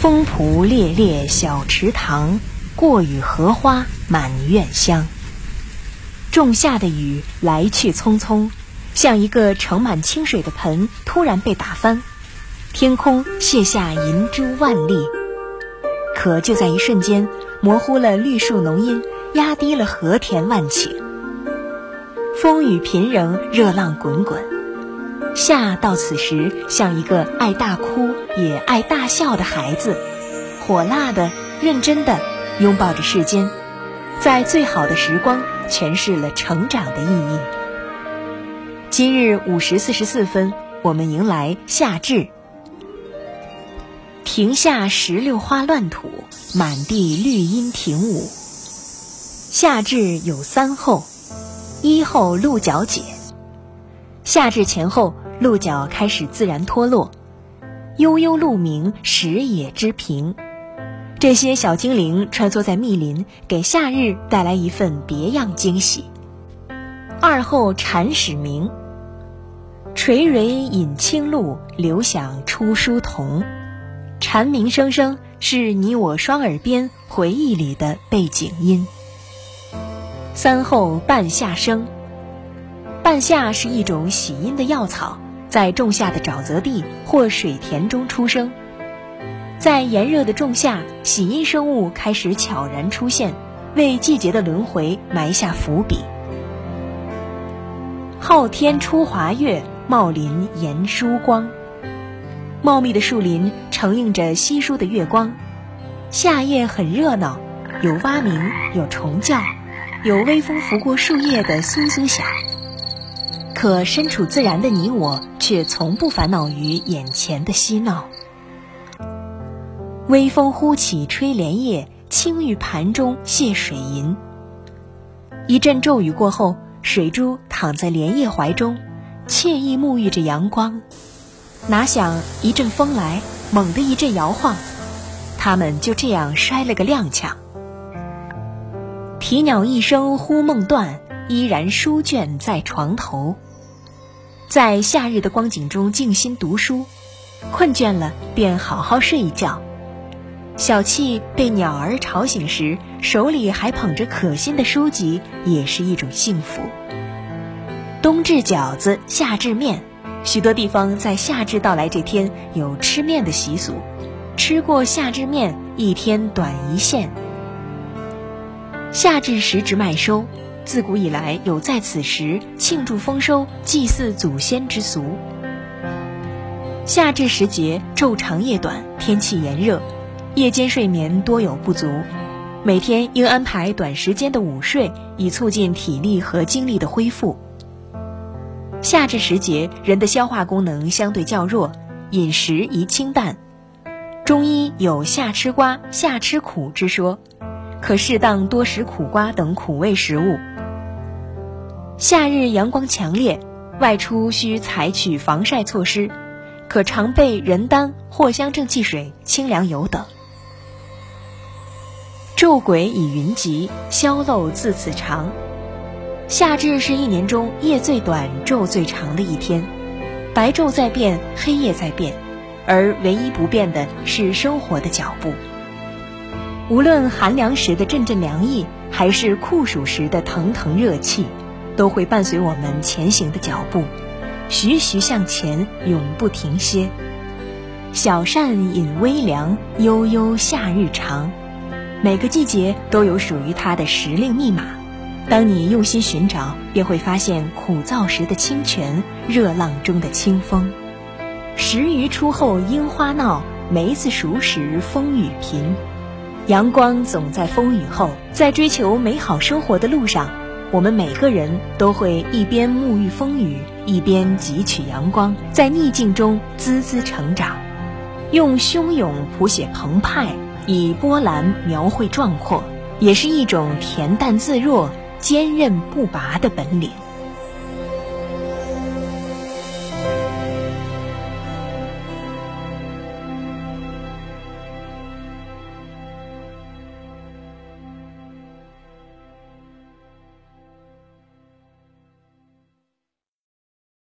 风蒲猎猎小池塘，过雨荷花满院香。仲夏的雨来去匆匆，像一个盛满清水的盆突然被打翻，天空泻下银珠万粒。可就在一瞬间，模糊了绿树浓荫，压低了和田万顷。风雨频仍，热浪滚滚。夏到此时，像一个爱大哭也爱大笑的孩子，火辣的、认真的拥抱着世间，在最好的时光诠释了成长的意义。今日五时四十四分，我们迎来夏至。庭下石榴花乱吐，满地绿荫庭舞。夏至有三候：一候鹿角解。夏至前后，鹿角开始自然脱落，悠悠鹿鸣，食野之苹。这些小精灵穿梭在密林，给夏日带来一份别样惊喜。二后蝉始鸣，垂蕊饮清露，流响出书童。蝉鸣声声，是你我双耳边回忆里的背景音。三后半夏生。半夏是一种喜阴的药草，在仲夏的沼泽地或水田中出生。在炎热的仲夏，喜阴生物开始悄然出现，为季节的轮回埋下伏笔。昊天出华月，茂林延疏光。茂密的树林承映着稀疏的月光，夏夜很热闹，有蛙鸣，有虫叫，有微风拂过树叶的簌簌响。可身处自然的你我，却从不烦恼于眼前的嬉闹。微风忽起吹莲叶，青玉盘中泻水银。一阵骤雨过后，水珠躺在莲叶怀中，惬意沐浴着阳光。哪想一阵风来，猛地一阵摇晃，它们就这样摔了个踉跄。啼鸟一声忽梦断，依然书卷在床头。在夏日的光景中静心读书，困倦了便好好睡一觉。小憩被鸟儿吵醒时，手里还捧着可心的书籍，也是一种幸福。冬至饺子，夏至面，许多地方在夏至到来这天有吃面的习俗。吃过夏至面，一天短一线。夏至时值麦收。自古以来有在此时庆祝丰收、祭祀祖先之俗。夏至时节，昼长夜短，天气炎热，夜间睡眠多有不足，每天应安排短时间的午睡，以促进体力和精力的恢复。夏至时节，人的消化功能相对较弱，饮食宜清淡。中医有“夏吃瓜，夏吃苦”之说。可适当多食苦瓜等苦味食物。夏日阳光强烈，外出需采取防晒措施，可常备人丹、藿香正气水、清凉油等。昼鬼以云集，宵漏自此长。夏至是一年中夜最短、昼最长的一天，白昼在变，黑夜在变，而唯一不变的是生活的脚步。无论寒凉时的阵阵凉意，还是酷暑时的腾腾热气，都会伴随我们前行的脚步，徐徐向前，永不停歇。小扇引微凉，悠悠夏日长。每个季节都有属于它的时令密码，当你用心寻找，便会发现枯燥时的清泉，热浪中的清风。时雨初后樱花闹，梅子熟时风雨频。阳光总在风雨后，在追求美好生活的路上，我们每个人都会一边沐浴风雨，一边汲取阳光，在逆境中滋滋成长。用汹涌谱写澎湃，以波澜描绘壮阔，也是一种恬淡自若、坚韧不拔的本领。